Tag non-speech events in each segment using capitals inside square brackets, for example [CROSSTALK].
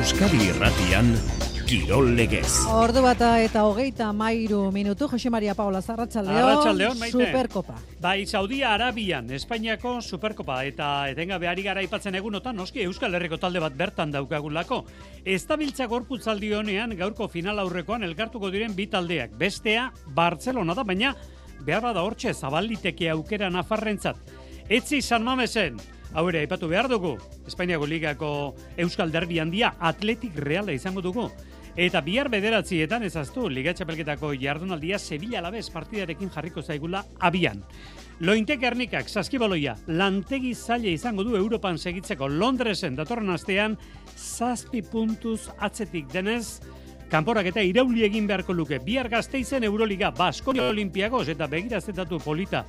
Euskadi Irratian Kirol Legez. Ordu bata eta hogeita mairu minutu, Jose Maria Paula Zarratxaldeon. Superkopa. Bai, Saudia Arabian, Espainiako Superkopa eta etengabe ari gara aipatzen egunotan, noski Euskal Herriko talde bat bertan daukagulako. Ez da biltza gorputzaldi honean gaurko final aurrekoan elkartuko diren bi taldeak. Bestea, Barcelona da, baina behar bada hortxe zabaliteke aukera nafarrentzat. Etzi San Mamesen, hau ere, aipatu behar dugu, Espainiako Ligako Euskal Derbi handia Atletik Reala izango dugu. Eta bihar bederatzietan ezaztu, Liga Txapelketako jardunaldia Sevilla Alabez partidarekin jarriko zaigula abian. Lointek Ernikak, saskibaloia, lantegi zaila izango du Europan segitzeko Londresen datorren astean, zazpi puntuz atzetik denez, Kanporak eta irauli egin beharko luke. Bihar gazteizen Euroliga, Baskonia Olimpiagos eta begirazetatu polita.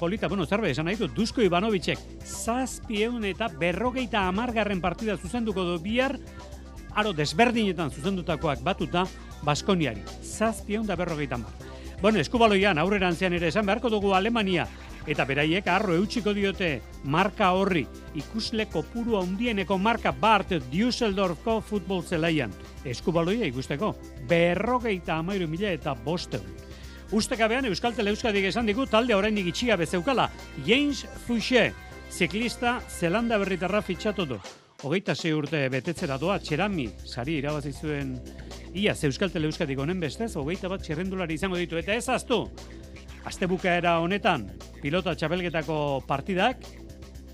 Polita, bueno, zerbe, esan nahi du, Dusko Ivanovicek, zazpieun eta berrogeita amargarren partida zuzenduko du bihar, aro desberdinetan zuzendutakoak batuta, Baskoniari. Zazpieun da berrogeita amar. Bueno, eskubaloian, aurrerantzean ere esan beharko dugu Alemania, eta beraiek arro eutxiko diote marka horri ikusle kopuru handieneko marka Bart Düsseldorfko futbol zelaian. Eskubaloia ikusteko, berrogeita amairu mila eta bosteun. Ustekabean Euskal Tele Euskadik esan digu talde oraindik itxia bezeukala. James Fouché, ziklista Zelanda berritarra fitxatu du. Hogeita sei urte betetzera doa, txerami, sari irabazi zuen Ia, Euskal Tele Euskadik honen bestez, hogeita bat txerrendulari izango ditu. Eta ez aztu, Astebukaera honetan, pilota txapelgetako partidak,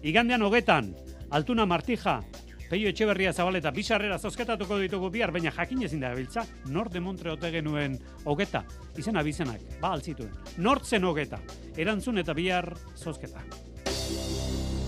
igandean hogetan, Altuna Martija, Peio Etxeberria Zabaleta, bisarrera zozketatuko ditugu bihar, baina jakin ezin da biltza, nort demontre ote genuen hogeta, izena bizenak, ba altzituen. Nort zen hogeta, erantzun eta bihar zozketa.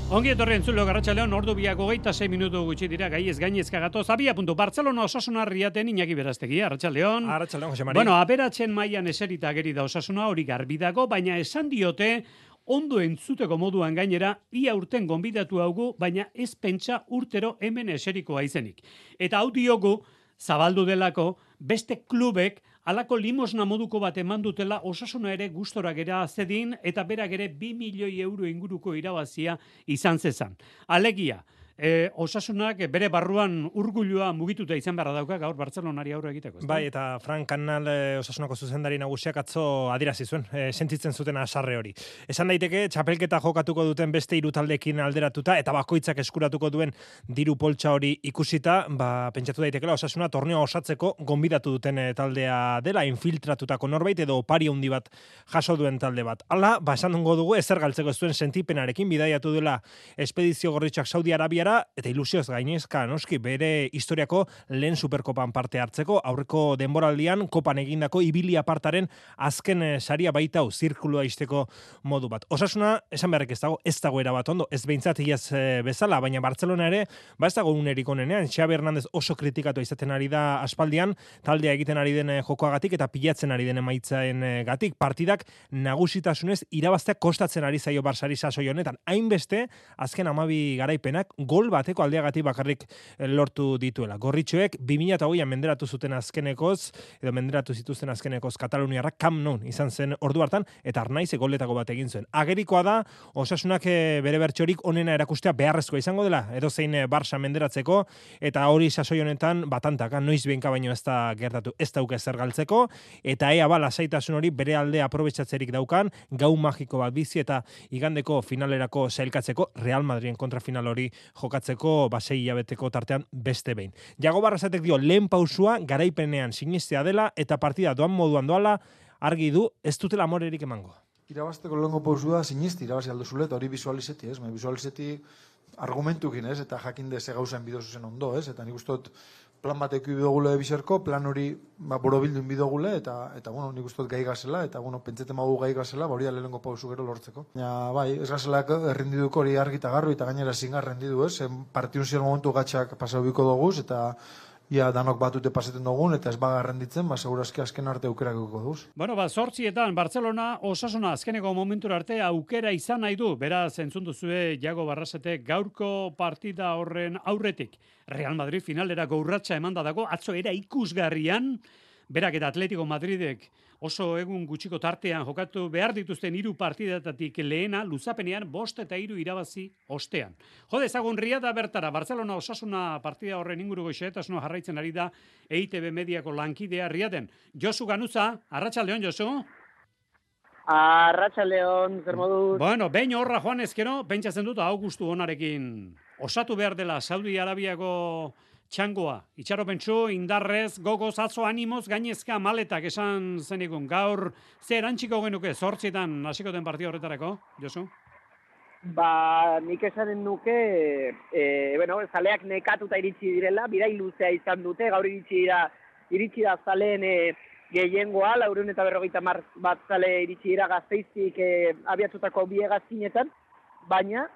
Ongi etorri entzulo garratxaleon, ordu biak hogeita 6 minutu gutxi dira, gai ez gainezka gatoz, abia puntu, Barcelona osasuna riaten inaki beraztegi, arratxaleon. Arratxaldeon, Jose Mari. Bueno, aberatzen mailan eserita geri da osasuna hori garbi dago, baina esan diote ondo entzuteko moduan gainera ia urten gonbidatu haugu, baina ez pentsa urtero hemen eserikoa izenik. Eta hau diogu, zabaldu delako, beste klubek alako limosna moduko bat eman dutela osasuna ere gustora gera zedin eta berak ere 2 milioi euro inguruko irabazia izan zezan. Alegia, e, osasunak bere barruan urgulua mugituta izan beharra dauka gaur Bartzelonari aurre egiteko. Bai, eta Frank Kanal e, osasunako zuzendari nagusiak atzo adierazi zuen, e, sentitzen zuten asarre hori. Esan daiteke, txapelketa jokatuko duten beste hiru taldeekin alderatuta, eta bakoitzak eskuratuko duen diru poltsa hori ikusita, ba, pentsatu daitekela osasuna torneo osatzeko gonbidatu duten e, taldea dela, infiltratutako norbait edo opari handi bat jaso duen talde bat. Hala, ba, esan dugu ezer galtzeko ez duen sentipenarekin bidaiatu dela Espedizio Gorritxak Saudi Arabiara, eta ilusioz gainezka noski bere historiako lehen superkopan parte hartzeko, aurreko denboraldian kopan egindako ibili apartaren azken eh, saria baita hau zirkulua izteko modu bat. Osasuna, esan beharrek ez dago, ez dago erabat ondo, ez behintzat iaz eh, bezala, baina Barcelona ere, ba ez dago unerik onenean, Xabi Hernandez oso kritikatu izaten ari da aspaldian, taldea egiten ari den eh, jokoagatik eta pilatzen ari den emaitzaen gatik, partidak nagusitasunez irabazteak kostatzen ari zaio Barsari sasoi honetan, hainbeste, azken amabi garaipenak, gol bateko aldeagatik bakarrik eh, lortu dituela. Gorritxoek 2008an menderatu zuten azkenekoz, edo menderatu zituzten azkenekoz Kataluniarrak kam non izan zen ordu hartan, eta arnaize goletako bat egin zuen. Agerikoa da, osasunak eh, bere bertxorik onena erakustea beharrezkoa izango dela, edo zein eh, Barça menderatzeko, eta hori sasoi honetan batantaka, noiz behinka baino ez da gertatu, ez dauke zer galtzeko, eta ea ba lasaitasun hori bere alde aprobetxatzerik daukan, gau magiko bat bizi eta igandeko finalerako sailkatzeko Real Madriden kontra final hori jokatzeko basei hilabeteko tartean beste behin. Jago Barrasatek dio lehen pausua garaipenean sinistea dela eta partida doan moduan doala argi du ez dutela amorerik emango. Irabazteko lehenko pausu da sinisti irabazi alduzule, eta hori visualizeti, ez? Bai, visualizeti argumentukin, ez? Eta jakinde ze gauzen bido zuzen ondo, ez? Eta nik uste dut plan bateko bidogule bizerko, plan hori ba, borobildu bidogule, eta, eta bueno, nik uste gai gazela, eta bueno, pentsete magu gai gazela, ba, hori da lehenko pausu gero lortzeko. Ja, bai, ez gazelak errendiduko hori argita garru, eta gainera zingar rendidu, ez? Partiun ziren momentu gatxak pasau biko doguz, eta ia danok batute pasaten dugun, eta ez baga renditzen, ba, segurazki azken arte aukerakiko duz. Bueno, ba, sortzietan, Barcelona osasuna azkeneko momentura arte aukera izan nahi du. Beraz, entzun duzue Jago Barrasete gaurko partida horren aurretik. Real Madrid finalerako urratsa emanda dago, atzo era ikusgarrian, berak eta Atletico Madridek oso egun gutxiko tartean jokatu behar dituzten hiru partidatatik lehena luzapenean bost eta hiru irabazi ostean. Jode ezagun ria da bertara, Barcelona osasuna partida horren inguruko xeetasuna jarraitzen ari da EITB mediako lankidea riaden. Josu Ganuza, arratsaldeon Josu? Arratxaldeon, zer moduz? Bueno, behin horra joan ezkero, pentsatzen dut augustu honarekin osatu behar dela Saudi Arabiako txangoa. Itxaropentsu, indarrez, gogoz, atzo animoz, gainezka maletak esan zenikun. Gaur, zer antxiko genuke, zortzietan hasiko den partio horretarako, Josu? Ba, nik esanen nuke, e, bueno, zaleak nekatuta iritsi direla, birai luzea izan dute, gaur iritsi dira, iritsi da zaleen e, gehiengoa, laurun eta berrogeita mar bat zale iritsi dira gazteiztik e, abiatutako biegazkinetan, baina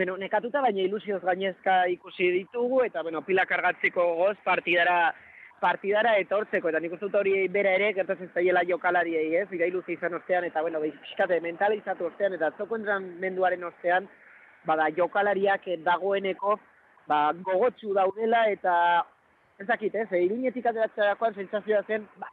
bueno, nekatuta baina ilusioz gainezka ikusi ditugu eta bueno, pila kargatzeko goz partidara partidara etortzeko eta nik dut hori bera ere gertatzen zaiela jokalariei, ez? Ira iluzio izan ostean eta bueno, pixkate mentalizatu ostean eta zoko menduaren ostean bada jokalariak dagoeneko ba, gogotsu daudela eta ez dakit, ez? E, Iruñetik ateratzerakoan sentsazioa zen, ba,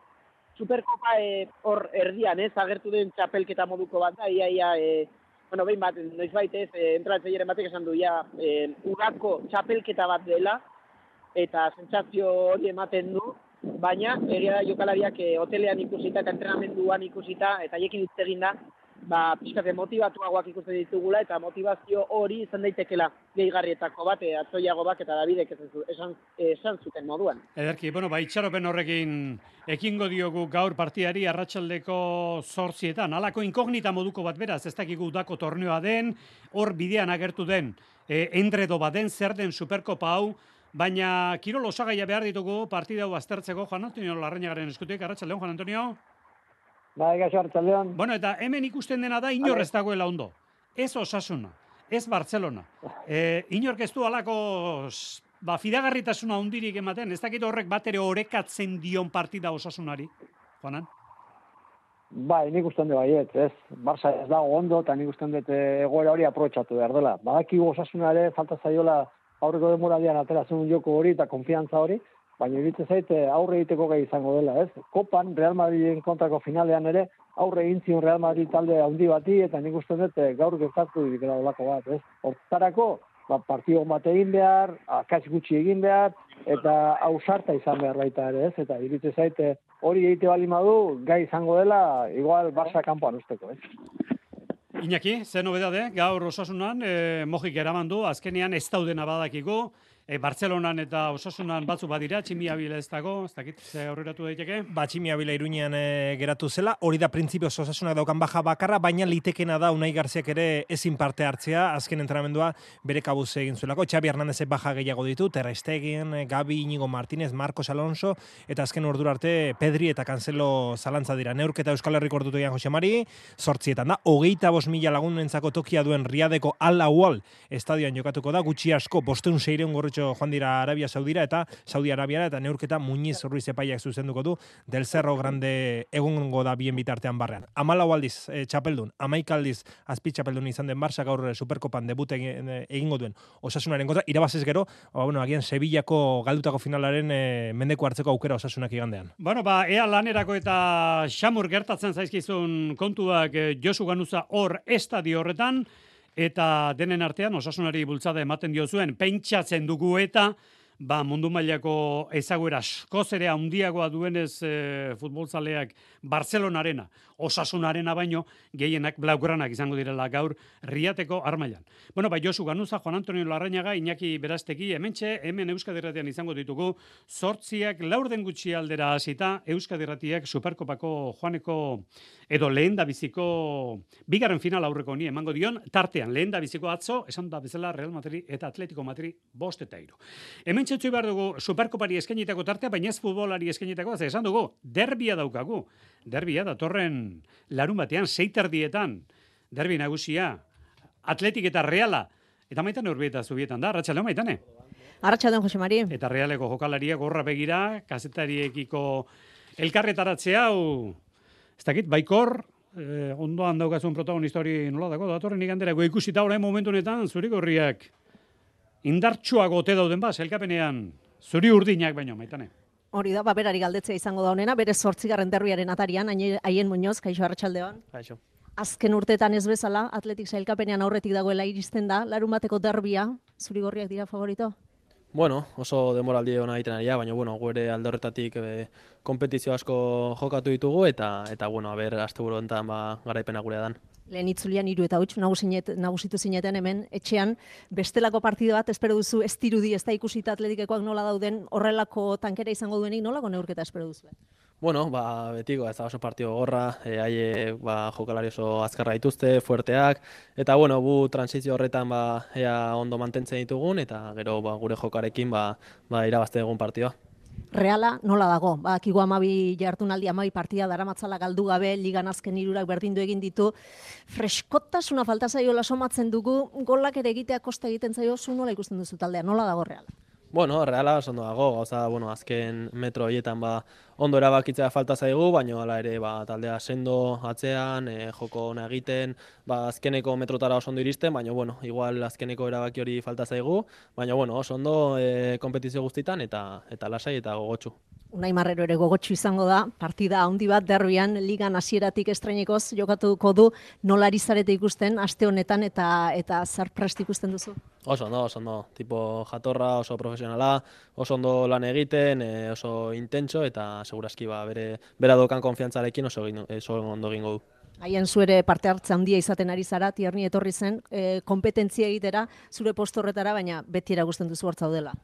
Superkopa eh, hor erdian, ez? Agertu den txapelketa moduko bat da, ia, ia, e, bueno, behin bat, noiz baitez, e, entratzeiaren batek esan du, ja, e, udako txapelketa bat dela, eta sentsazio hori ematen du, baina, egia da jokalariak e, hotelean ikusita eta entrenamenduan ikusita, eta jekin hitz egin da, ba, pixkate motivatuagoak ikusten ditugula, eta motivazio hori izan daitekela gehigarrietako bat, e, atzoiago bat, eta Davidek esan, esan zuten moduan. Ederki, bueno, ba, itxaropen horrekin ekingo diogu gaur partiari arratsaldeko zortzietan. Alako inkognita moduko bat beraz, ez dakigu dako torneoa den, hor bidean agertu den, e, endredo bat den, zer den superkopa hau, baina kirol osagaia behar ditugu partida hau aztertzeko, Juan Antonio Larrañagaren eskutik, arratsaldeon Juan Antonio. Bai, gaixo hartzaldeon. Bueno, eta hemen ikusten dena da inor ez dagoela ondo. Ez osasuna, ez Barcelona. [LAUGHS] E, inork ez du alako ba, fidagarritasuna hundirik ematen, ez dakit horrek bat ere orekatzen dion partida osasunari, Juanan? Bai, nik usten dut baiet, ez. Barça ez dago ondo, eta nik usten dut egoera hori aprobetsatu behar dela. Badakigu osasunare falta zaiola aurreko demoradian ateratzen joko hori eta konfiantza hori, baina iritze zaite aurre egiteko gai izango dela, ez? Kopan Real Madriden kontrako finalean ere aurre egin zion Real Madrid talde handi bati eta nik uste dut eh, gaur gertatu dikela olako bat, ez? Hortarako, ba, partio bat egin behar, akaz gutxi egin behar, eta ausarta izan behar baita ere, ez? Eta iritze zaite hori egite bali madu, gai izango dela, igual Barça kanpoan usteko, ez? Iñaki, ze nobedade, gaur osasunan, eh, mojik eramandu, azkenean ez daudena badakiko, e, Bartzelonan eta Osasunan batzu badira, tximia bila ez dago, ez dakit, ze aurreratu daiteke? Ba, tximia bila iruñean e, geratu zela, hori da printzipioz Osasunak daukan baja bakarra, baina litekena da Unai Garziak ere ezin parte hartzea, azken entrenamendua bere kabuz egin zuelako, Xabi Hernandez baja gehiago ditu, Terra Stegen, Gabi, Inigo Martinez, Marcos Alonso, eta azken ordura arte Pedri eta Cancelo zalantza dira. Neurketa Euskal Herriko ordutu egan Jose Mari, sortzietan da, hogeita bos mila lagunentzako tokia duen riadeko Alla Wall estadioan jokatuko da, gutxi asko, bosteun seireun gorritxo joan dira Arabia Saudira eta Saudi Arabiara eta neurketa Muñiz Ruiz epaiak zuzenduko du del Cerro Grande egungo da bien bitartean barrean. Amalau aldiz e, txapeldun, amaik aldiz azpi txapeldun izan den Barça gaur Superkopan debut eh, egingo duen osasunaren kontra, irabazez gero, ba, bueno, agian Sevillako galdutako finalaren e, mendeko hartzeko aukera osasunak igandean. Bueno, ba, ea lanerako eta xamur gertatzen zaizkizun kontuak Josu Ganuza hor estadio horretan, eta denen artean osasunari bultzada ematen dio zuen pentsatzen dugu eta ba, mundu mailako ezaguera askoz ere handiagoa duenez e, futbolzaleak Barcelonarena osasunarena baino gehienak blaugranak izango direla gaur riateko armailan. Bueno, bai Josu Ganuza, Juan Antonio Larrañaga, Iñaki Berastegi, hementxe, hemen Euskadirratian izango ditugu, sortziak laurden gutxi aldera hasita Euskadirratiak Superkopako Juaneko edo lehen da biziko bigarren final aurreko ni emango dion, tartean lehen da biziko atzo, esan da bezala Real Madrid eta Atletico Madrid bost eta iru. Hemen txetzu behar dugu Superkopari eskenitako tartea, baina ez futbolari eskenitako, esan dugu, derbia daukagu. Derbia datorren larun batean, seiterdietan, derbi nagusia, atletik eta reala, eta maitan urbieta zubietan da, ratxaleo maitane? Arratxaldeon, Jose Mari. Eta realeko jokalaria gorra begira, kazetariekiko elkarretaratzea, hau, ez dakit, baikor, eh, ondoan daukazun protagonista hori nola dago, datorren igandera, go ikusita orain momentu honetan, zuri gorriak, indartsuago ote dauden ba, elkapenean, zuri urdinak baino, maitane. Hori da, baberari galdetzea izango da honena, bere zortzigarren derbiaren atarian, haien muñoz, kaixo arratsaldeon. Kaixo. Azken urteetan ez bezala, atletik sailkapenean aurretik dagoela iristen da, larun bateko derbia, zuri gorriak dira favorito? Bueno, oso demoraldi ona egiten ari baina bueno, gure alde horretatik e, kompetizio asko jokatu ditugu eta eta bueno, a ber asteburu honetan ba garaipena gurea dan. Lehen itzulian hiru eta huts nagusinet, nagusitu zineten hemen, etxean, bestelako partida bat, espero duzu, ez dirudi, ez da ikusita atletikekoak nola dauden, horrelako tankera izango duenik, nolako neurketa espero duzu? Bueno, ba, betiko, ez da oso partio gorra, e, haie ba, jokalari oso azkarra dituzte, fuerteak, eta bueno, bu transizio horretan ba, ea ondo mantentzen ditugun, eta gero ba, gure jokarekin ba, ba, irabazte egun partioa. Reala nola dago? Ba, kigo amabi jartunaldi amabi partida daramatzala galdu gabe, ligan azken hirurak berdindu egin ditu. Freskotasuna falta zaiola somatzen dugu, golak ere egitea kosta egiten zaio, zu nola ikusten duzu taldea, nola dago reala? Bueno, reala oso ondo dago, gauza, bueno, azken metro horietan ba, ondo erabakitzea falta zaigu, baina hala ere ba, taldea sendo atzean, e, joko ona egiten, ba, azkeneko metrotara oso ondo iristen, baina bueno, igual azkeneko erabaki hori falta zaigu, baina bueno, oso ondo e, kompetizio guztitan eta eta lasai eta gogotsu. Unai Marrero ere gogotsu izango da, partida handi bat derbian, ligan hasieratik estrenekoz jokatuko du, nola ari zarete ikusten, aste honetan eta eta zer prest ikusten duzu? Oso ondo, oso ondo, tipo jatorra, oso profesionala, oso ondo lan egiten, e, oso intentso eta segurazki ba, bere, bera dokan konfiantzarekin oso, oso ondo egingo du. Haien zuere parte hartze handia izaten ari zara, tierni etorri zen, e, kompetentzia egitera, zure posto horretara, baina beti eragusten duzu hortzaudela.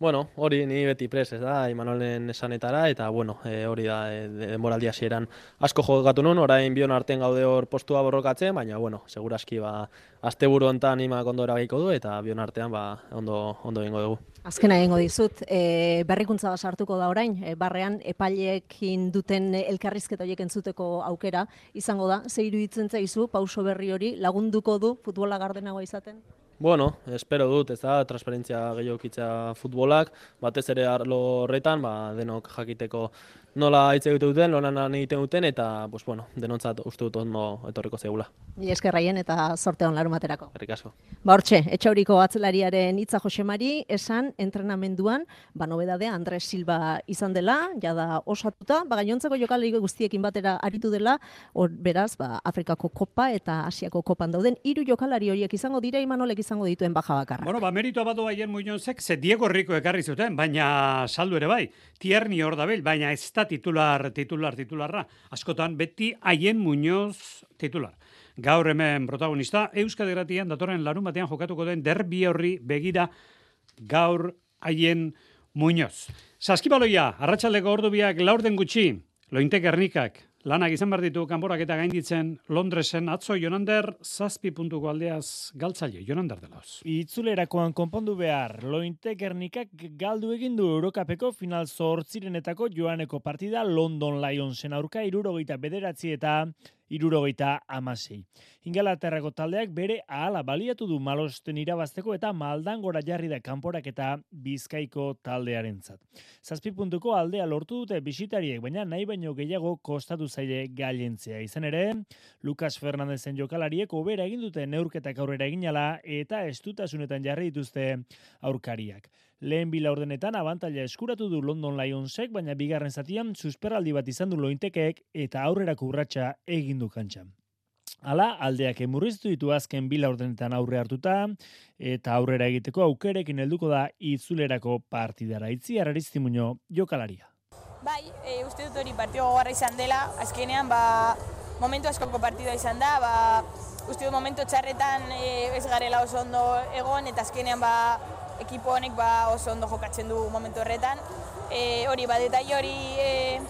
Bueno, hori ni beti pres, ez da, Imanolen esanetara, eta bueno, e, hori da, e, denboraldi hasieran asko jokatu nun, orain bion artean gaude hor postua borrokatzen, baina bueno, seguraski ba, asteburu hontan imak ondo eragiko du, eta bion artean ba, ondo, ondo egingo dugu. Azkena egingo dizut, e, berrikuntza bat sartuko da orain, e, barrean epaileekin duten elkarrizketa horiek entzuteko aukera izango da, ze iruditzen zaizu, pauso berri hori lagunduko du futbola gardenagoa izaten? Bueno, espero dut, ez da, transferentzia gehiokitza futbolak, batez ere arlo horretan, ba, denok jakiteko nola hitz egiten duten, lonan lan egiten duten, eta, pues, bueno, denontzat uste dut ondo etorriko zeugula. Mila eskerraien eta sorte hon larumaterako. Herrik asko. Ba hortxe, etxauriko atzelariaren hitza Josemari esan entrenamenduan, ba nobedadea Andres Silva izan dela, jada osatuta, ba gainontzeko jokalari guztiekin batera aritu dela, hor beraz, ba Afrikako kopa eta Asiako kopan dauden hiru jokalari horiek izango dira Imanolek izango dituen baja bakarra. Bueno, ba, meritua badu aien muñozek, ze Diego Rico ekarri zuten, baina saldu ere bai. Tierni hor dabil, baina ez da titular, titular, titularra. Askotan, beti haien muñoz titular. Gaur hemen protagonista, Euskadi Gratian datorren larun batean jokatuko den derbi horri begira gaur haien muñoz. Saskibaloia, arratsaldeko ordu biak laurden gutxi, lointek ernikak, lanak izan behar ditu kanborak eta gainditzen Londresen atzo Jonander zazpi puntuko aldeaz galtzaile, Jonander delauz. Itzulerakoan konpondu behar, Lointe Gernikak galdu egin du Eurokapeko final zortzirenetako joaneko partida London Lionsen aurka irurogeita bederatzi eta irurogeita amasei. Ingalaterrako taldeak bere ahala baliatu du malosten irabazteko eta maldan gora jarri da kanporak eta bizkaiko taldearentzat. Zazpi puntuko aldea lortu dute bisitariek, baina nahi baino gehiago kostatu zaile gailentzea. Izan ere, Lucas Fernandezen jokalariek obera egin dute neurketak aurrera eginala eta estutasunetan jarri dituzte aurkariak. Lehen bi laurdenetan abantaila eskuratu du London Lionsek, baina bigarren zatian susperaldi bat izan du lointekeek eta aurrerako urratsa egin du kantxan. Hala, aldeak emurriztu ditu azken bi laurdenetan aurre hartuta, eta aurrera egiteko aukerekin helduko da itzulerako partidara. Itzi Aristimuño jokalaria. Bai, e, uste dut hori partio gogorra izan dela, azkenean ba, momentu askoko partida izan da, ba, uste dut momentu txarretan e, ez garela oso ondo egon, eta azkenean ba, ekipo honek ba, oso ondo jokatzen du momentu horretan. E, hori, ba, detai hori e,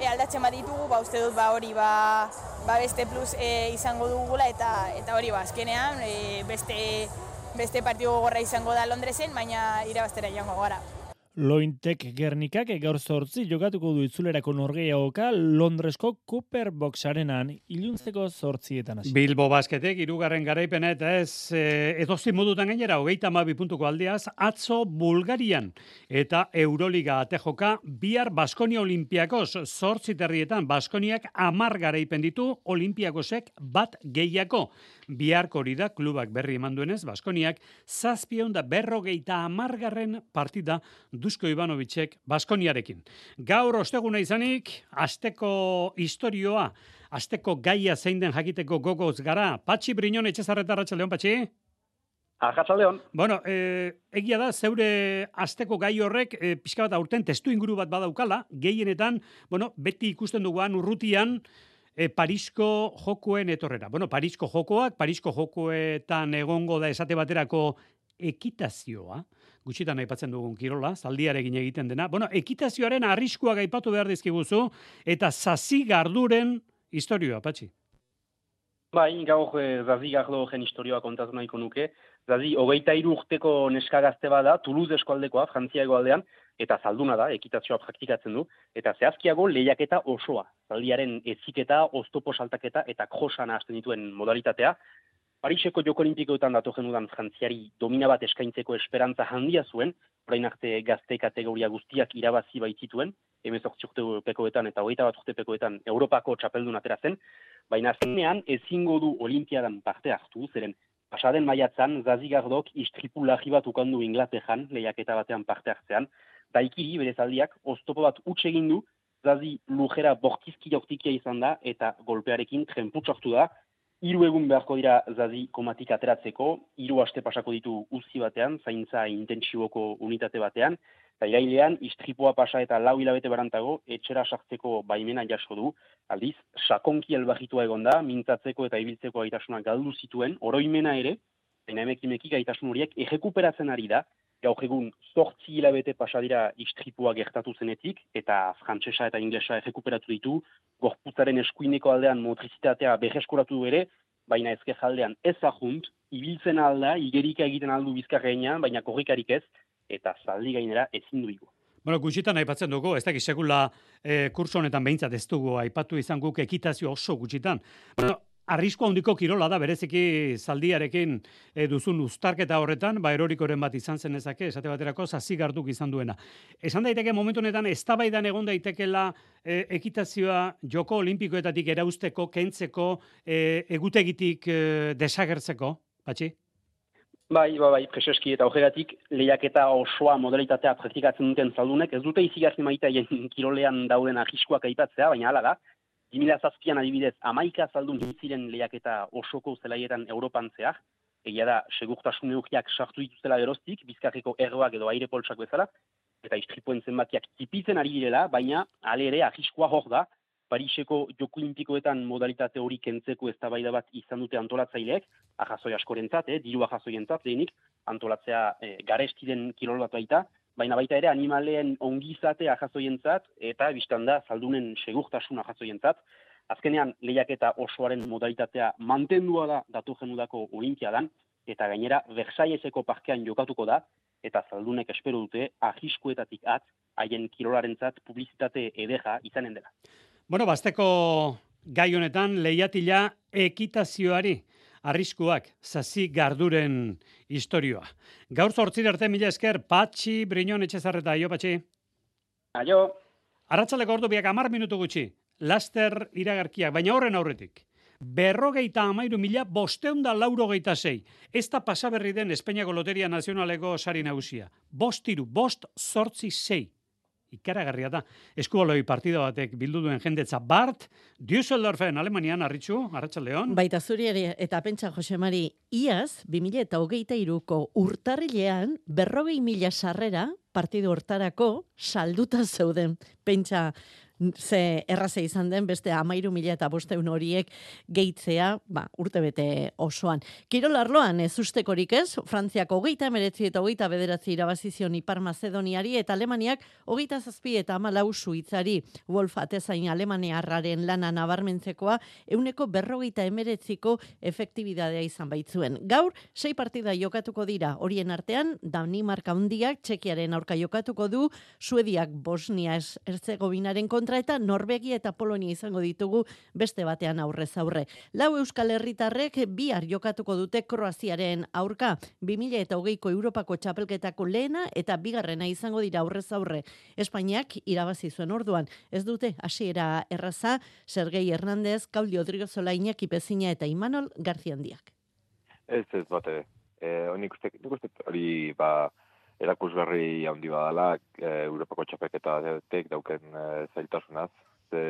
e, aldatzen baditugu, ba, uste dut ba, hori ba, ba, beste plus e, izango dugula, eta eta hori ba, azkenean e, beste, beste partio gogorra izango da Londresen, baina irabaztera joango gara. Lointek Gernikak gaur zortzi jokatuko du itzulerako norgehiagoka Londresko Cooper Box arenan iluntzeko zortzietan hasi. Bilbo basketek irugarren garaipena eta ez e, edozi modutan gainera hogeita amabi puntuko aldeaz atzo Bulgarian eta Euroliga ate joka bihar Baskonia Olimpiakos zortzi terrietan Baskoniak amar garaipen ditu Olimpiakosek bat gehiako. Biharko hori da klubak berri eman duenez Baskoniak zazpion da berrogeita amargarren partida Dusko Ivanovicek Baskoniarekin. Gaur osteguna izanik, asteko historioa, asteko gaia zein den jakiteko gogoz gara. Patxi Brinon etxezarreta Leon Patxi? Leon. Bueno, e, egia da, zeure asteko gai horrek, e, pixka bat aurten testu inguru bat badaukala, gehienetan, bueno, beti ikusten duguan urrutian, e, Parisko jokoen etorrera. Bueno, Parisko jokoak, Parisko jokoetan egongo da esate baterako ekitazioa, gutxitan aipatzen dugun kirola, zaldiarekin egiten dena. Bueno, ekitazioaren arriskua gaipatu behar dizkiguzu, eta zazi garduren historioa, patxi. Bai, gaur eh, zazi gardo gen historioa kontatu nahiko nuke. Zazi, hogeita urteko neska gazte bada, Toulouse eskualdekoa, Frantzia egoaldean, eta zalduna da, ekitazioa praktikatzen du, eta zehazkiago lehiaketa osoa, zaldiaren eziketa, oztopo saltaketa eta krosana hasten dituen modalitatea, Pariseko joko olimpikoetan datu genudan frantziari domina bat eskaintzeko esperantza handia zuen, orain arte gazte kategoria guztiak irabazi baitzituen, emezortzi urte pekoetan eta hogeita bat urte pekoetan Europako txapeldun atera zen, baina zenean ezingo du olimpiadan parte hartu, zeren pasaden maiatzan zazigardok istripu lahi bat ukandu Inglaterran lehiaketa batean parte hartzean, daikiri bere zaldiak oztopo bat utxe egin du, zazi lujera bortizki jaurtikia izan da eta golpearekin trenputsortu da, Hiru egun beharko dira zazi komatik ateratzeko, hiru aste pasako ditu uzi batean, zaintza intentsiboko unitate batean, eta irailean, istripoa pasa eta lau hilabete barantago, etxera sartzeko baimena jaso du, aldiz, sakonki elbahitua egon da, mintzatzeko eta ibiltzeko gaitasuna galdu zituen, oroimena ere, baina emekimeki gaitasun horiek ejekuperatzen ari da, gaur egun zortzi hilabete pasa istripua gertatu zenetik, eta frantsesa eta inglesa errekuperatu ditu, gorputzaren eskuineko aldean motrizitatea berreskuratu ere, baina ezke jaldean ez ahunt, ibiltzen alda, igerika egiten aldu bizkarreina, baina korrikarik ez, eta zaldi gainera ezin du Bueno, gutxitan aipatzen dugu, ez dakit sekula e, kurso honetan behintzat ez dugu aipatu izan guk ekitazio oso gutxitan. Bueno, Arrisko handiko kirola da bereziki zaldiarekin e, duzun uztarketa horretan, ba erorikoren bat izan zen ezake, esate baterako zazigarduk izan duena. Esan daiteke momentu honetan eztabaidan egon daitekela e, ekitazioa joko olimpikoetatik erausteko, kentzeko, e, egutegitik e, desagertzeko, patxi? Bai, bai, bai, preseski eta horregatik lehiaketa osoa modalitatea praktikatzen duten zaldunek, ez dute izigarri maita kirolean dauden arriskoak aipatzea, baina hala da, 2007an adibidez, amaika zaldun ziren lehiaketa osoko zelaietan Europan zehar, egia da, segurtasun eukiak sartu dituzela geroztik, bizkarriko erroak edo aire poltsak bezala, eta istripuen zenbakiak tipitzen ari direla, baina ale ere ahiskoa hor da, Pariseko joko olimpikoetan modalitate hori kentzeko eztabaida bat izan dute antolatzaileek, ahazoi askorentzat, eh, diru ahazoientzat, lehenik, antolatzea eh, garestiren kirol bat baita, baina baita ere animaleen ongizate ahazoientzat eta biztan da saldunen segurtasun ahazoientzat. Azkenean lehiaketa osoaren modalitatea mantendua da datu genudako olinkia dan, eta gainera Versaieseko parkean jokatuko da, eta zaldunek espero dute ahiskuetatik at, haien kirolarentzat publizitate edeja izanen dela. Bueno, basteko gai honetan lehiatila ekitazioari arriskuak zazi garduren historioa. Gaur zortzir arte mila esker, patxi, brinon, etxezarreta, aio, patxi? Aio. Arratxaleko ordu biak amar minutu gutxi, laster iragarkiak, baina horren aurretik. Berrogeita amairu mila bosteunda laurogeita zei. Ez da pasaberri den Espainiako Loteria Nazionaleko sari nagusia. Bostiru, bost zortzi zei ikaragarria da. Eskubaloi partida batek bildu duen jendetza Bart, Düsseldorfen Alemanian arritxu, Arratxaldeon. Baita zuri eta pentsa Josemari, iaz, 2000 eta urtarrilean, berrogei mila sarrera, partidu hortarako, salduta zeuden. Pentsa, ze erraze izan den beste amairu mila eta bosteun horiek gehitzea, ba, urte bete osoan. Kirol arloan ez ustekorik ez, Frantziako hogeita emeretzi eta hogeita bederatzi irabazizion Ipar Macedoniari eta Alemaniak hogeita zazpi eta amalau suitzari. Wolf atezain Alemaniarraren lana nabarmentzekoa, euneko berrogeita emeretziko efektibidadea izan baitzuen. Gaur, sei partida jokatuko dira, horien artean, Danimarka hundiak, Txekiaren aurka jokatuko du, Suediak Bosnia Erzegovinaren kontra, kontra eta Norvegia eta Polonia izango ditugu beste batean aurrez aurre. Lau Euskal Herritarrek bihar jokatuko dute Kroaziaren aurka 2000 eta hogeiko Europako txapelketako lehena eta bigarrena izango dira aurrez aurre. Espainiak irabazi zuen orduan. Ez dute hasiera erraza Sergei Hernandez, Claudio Odriozola, Iñaki Pezina eta Imanol Garziandiak. Ez ez bate. Eh, uste, uste hori ba erakusgarri handi badala e, Europako txapeketa tek dauken e, zailtasunaz. Ze,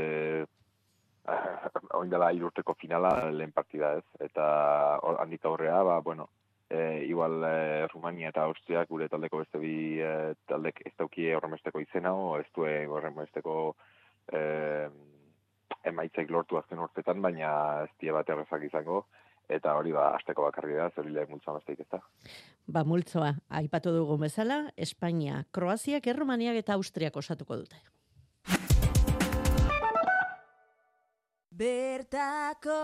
[LAUGHS] oin dela irurteko finala lehen partida ez. Eta or, handik aurrea, ba, bueno, e, igual e, Rumania eta Austria gure taldeko beste bi e, taldek ez daukie horremesteko izena, o ez due horremesteko e, emaitzaik lortu azken urtetan, baina ez die bat errezak izango, eta hori ba, asteko bakarri da, zer lehen multzoa besteik ez da. Ba, multzoa, aipatu dugu bezala, Espainia, Kroaziak, Erromaniak eta Austriak osatuko dute. Bertako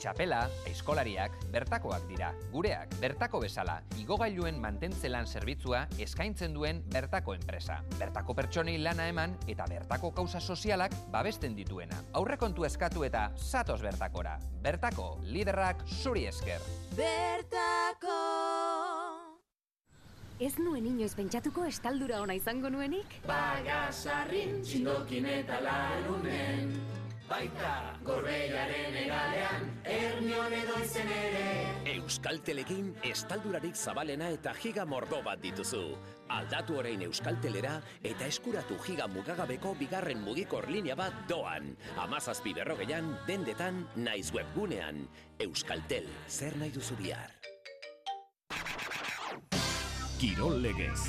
Txapela, eskolariak, bertakoak dira. Gureak, bertako bezala, igogailuen mantentzelan zerbitzua eskaintzen duen bertako enpresa. Bertako pertsonei lana eman eta bertako kauza sozialak babesten dituena. Aurrekontu eskatu eta satos bertakora. Bertako, liderrak zuri esker. Bertako Ez nuen inoiz pentsatuko estaldura ona izango nuenik? Bagasarrin, txindokin eta larunen baita gorbeiaren egalean, ernion edo izen ere. Euskaltelekin estaldurarik zabalena eta giga mordo bat dituzu. Aldatu orain Euskaltelera eta eskuratu giga mugagabeko bigarren mugikor linea bat doan. Amazazpi berrogeian, dendetan, naiz webgunean. Euskaltel, zer nahi duzu bihar. Kirol legez.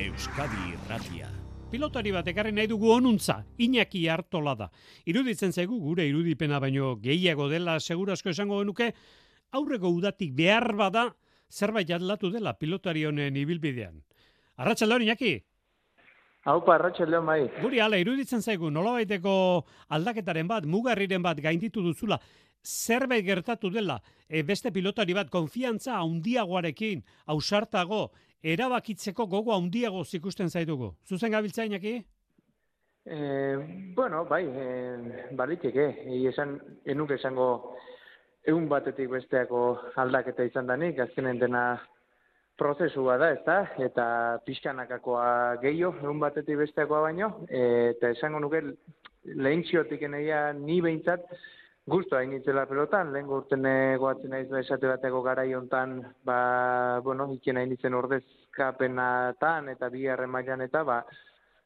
Euskadi irratia pilotari bat ekarri nahi dugu onuntza, Iñaki hartola da. Iruditzen zaigu gure irudipena baino gehiago dela segurazko esango genuke, aurreko udatik behar bada zerbait aldatu dela pilotari honen ibilbidean. Arratxalde hori, Iñaki? Haupa, arratxalde bai. Guri ala, iruditzen zaigu nolabaiteko aldaketaren bat, mugarriren bat gainditu duzula, zerbait gertatu dela, e, beste pilotari bat konfiantza handiagoarekin, ausartago, erabakitzeko gogo handiago ikusten zaitugu. Zuzen gabiltzainaki? Eh, bueno, bai, eh, baliteke, esan, enuk esango egun batetik besteako aldaketa izan danik, azkenen dena prozesua da, ez da, eta pixkanakakoa gehiago, egun batetik besteakoa baino, e, eta esango nuke lehen txiotik ni behintzat, Gusto hain itzela pelotan, lehen gurten goatzen naiz esate bateko gara hontan, ba, bueno, iken hain itzen ordezkapenatan eta bi mailan eta, ba,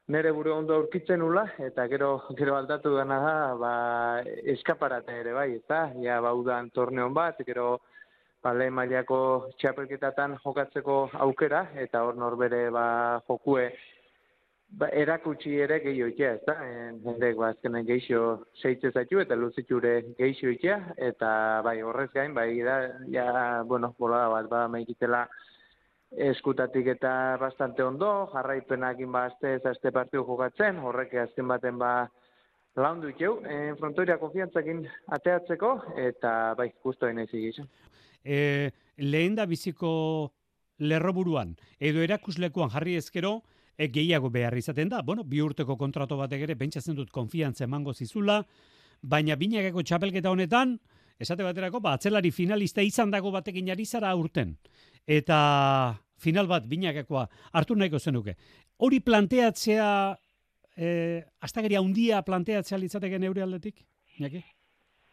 nere buru ondo aurkitzen ula, eta gero, gero aldatu dena da, ba, eskaparate ere bai, eta, ja, baudan torneon bat, gero, ba, lehen mailako txapelketatan jokatzeko aukera, eta hor norbere, ba, jokue, ba, erakutsi ere gehiago itea, ez da? Hendek, ba, geixo seitze zaitu eta luziture geixo itea, eta bai, horrez gain, bai, da, ja, bueno, bola bat, ba, maikitela eskutatik eta bastante ondo, jarraipenakin ba, azte azte partiu jokatzen, horrek azken baten ba, laundu ikeu, en frontoria konfiantzakin ateatzeko, eta bai, guztu hain ez E, lehen da biziko lerroburuan, edo erakuslekuan jarri ezkero, e, gehiago behar izaten da. Bueno, bi urteko kontrato batek ere pentsatzen dut konfiantza emango zizula, baina binakeko txapelketa honetan, esate baterako, ba, atzelari finalista izan dago batekin ari zara urten. Eta final bat binakekoa hartu nahiko zenuke. Hori planteatzea, eh, astageria handia planteatzea litzateken eure aldetik? Iñaki?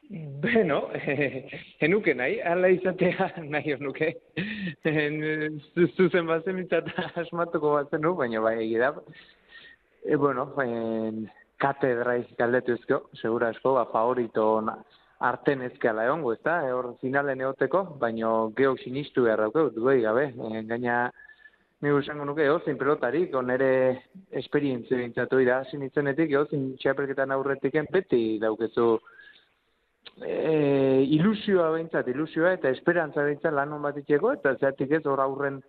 Bueno, [LAUGHS] enuke nahi, ala izatea [LAUGHS] nahi nuke. [LAUGHS] Zuzen bazen mitzat asmatuko batzen nu, baina bai egida. E, bueno, en, katedra galdetu ezko, segura esko, ba, favorito arten ezkala egon, ez da, e, hor finalen eoteko, baina geok sinistu behar daukeu, duei gabe, e, gaina ni usango nuke, zein pelotarik, onere esperientzia bintzatu ira, sinitzenetik, zein txapelketan aurretiken, beti daukezu, e, ilusioa behintzat, ilusioa eta esperantza behintzat lan bat itxeko, eta zertik ez hor aurren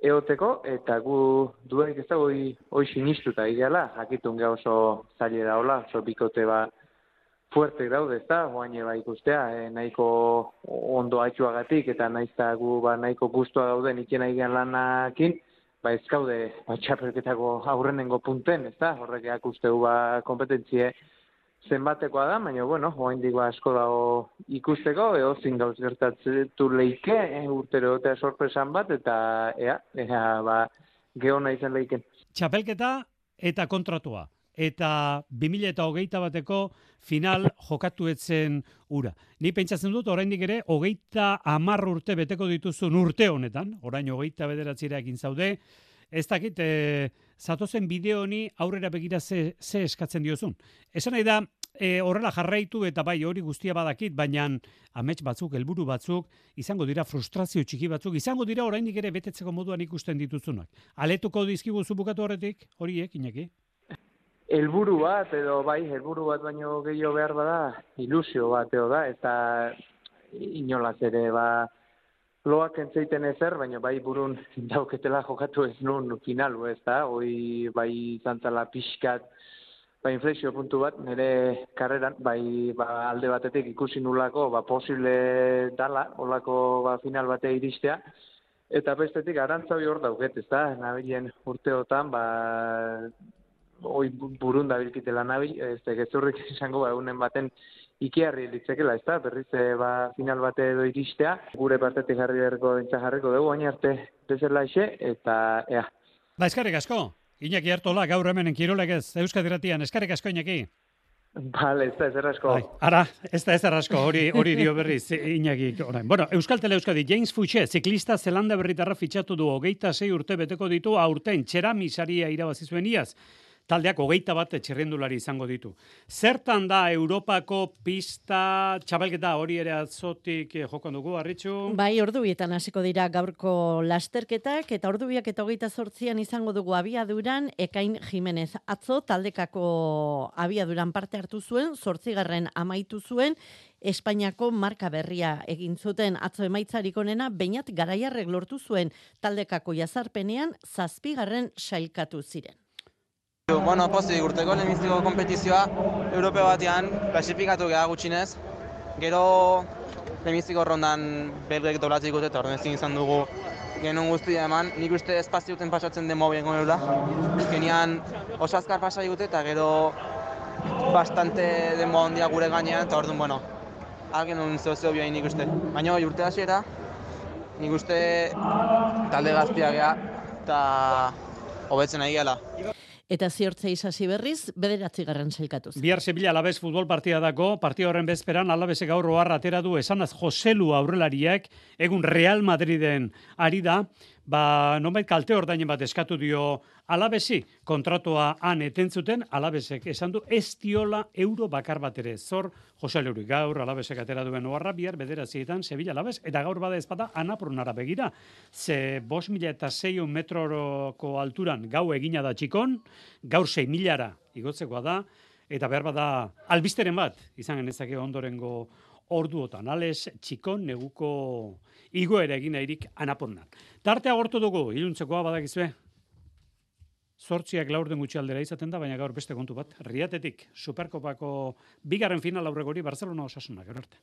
eoteko, eta gu duenik ez da hoi, hoi sinistuta ideala, jakitun geha oso zailera hola, oso bikote ba fuerte daude ez da, guain eba ikustea, e, nahiko ondo haitxuagatik, eta naiz gu ba, nahiko guztua dauden ikena ikan lanakin, ba ez gaude ba, txapelketako aurrenengo punten, ez da, horrek usteu ba kompetentzie, zenbatekoa da, baina, bueno, hoain digo asko dago ikusteko, edo zin gauz gertatzetu leike, eh, urtero eta sorpresan bat, eta ea, ea, ba, geona izan leiken. Txapelketa eta kontratua. eta 2000 eta hogeita bateko final jokatu etzen ura. Ni pentsatzen dut, oraindik ere, hogeita amar urte beteko dituzun urte honetan, orain hogeita bederatzira egin zaude, ez dakit, e, zatozen bideo honi aurrera begira ze, ze eskatzen diozun. Esan nahi da, e, horrela jarraitu eta bai hori guztia badakit, baina amets batzuk, helburu batzuk, izango dira frustrazio txiki batzuk, izango dira oraindik ere betetzeko moduan ikusten dituzunak. Aletuko dizkigu zubukatu horretik, horiek, inaki? helburu bat edo bai helburu bat baino gehiago behar bada ilusio bat edo da eta inolaz ere ba loak entzeiten ezer baina bai burun [LAUGHS] dauketela jokatu ez nun finalu ez da? Hoi bai zantzala pixkat ba inflexio puntu bat nire karreran bai ba, alde batetik ikusi nulako ba posible dala olako ba final bate iristea. Eta bestetik arantzabi hor dauket, ez da, nabilen urteotan, ba, oi burun da bilkitela nabi, ez da, gezurrik izango ba, unen baten ikiarri litzekela, ez da, berriz eh, ba, final bate edo iristea, gure partetik jarri berko dintza jarriko dugu, baina arte bezala ise, eta ea. Ba, eskarrik asko, Iñaki Artola, gaur hemenen kirolek ez, Euskadiratian, eskarrik asko, Iñaki. Vale, ez da ez errasko. Bai, ara, ez da ez errasko, hori, hori dio berriz, Iñaki. Orain. Bueno, Euskal Tele Euskadi, James Fouché, ziklista zelanda berritarra fitxatu du, hogeita sei urte beteko ditu, aurten, txera misaria irabazi zuen iaz taldeak hogeita bat txirrendulari izango ditu. Zertan da Europako pista txabelketa hori ere atzotik eh, jokan dugu, arritxu? Bai, ordu bietan hasiko dira gaurko lasterketak, eta ordu biak eta hogeita sortzian izango dugu abiaduran, Ekain Jimenez. Atzo, taldekako abiaduran parte hartu zuen, sortzigarren amaitu zuen, Espainiako marka berria egin zuten atzo emaitzarik onena, bainat garaiarrek lortu zuen taldekako jazarpenean zazpigarren sailkatu ziren. Bueno, pozik, urteko lehenbiziko kompetizioa Europe batean klasifikatu geha gutxinez. Gero lehenbiziko rondan belgek doblatzik dute eta horren izan dugu genuen guztia eman. Nik uste espazio duten pasatzen demo bien goneula. Genian oso azkar pasa dute eta gero bastante demo handia gure gainean eta orduan, bueno, algen un zeo zeo nik uste. Baina urte hasiera, nik uste talde gaztia geha eta hobetzen nahi gela. Eta ziortze izasi berriz, bederatzi garran zailkatuz. Bihar Sevilla alabez futbol partida dako, partida horren bezperan alabeze gaur atera du esanaz Joselu aurrelariak, egun Real Madriden ari da, ba, nonbait kalte ordainen bat eskatu dio alabesi kontratua han etentzuten, alabesek esan du ez diola euro bakar bat ere. Zor, Jose Leuri gaur, alabesek atera duen oarra, bihar bederazietan, Sevilla alabez, eta gaur bada ezpada anapurnara begira. Ze bos mila eta zeion metroko alturan gau egina da txikon, gaur zei milara igotzekoa da, eta behar bada albisteren bat, izan genezake ondorengo orduotan, ales txikon neguko igoera egin nahirik anapornan. Tartea gortu dugu, iluntzekoa badakizue, Zortziak laurden gutxi aldera izaten da, baina gaur beste kontu bat. Riatetik, Superkopako bigarren final aurregori Barcelona osasuna, gero arte.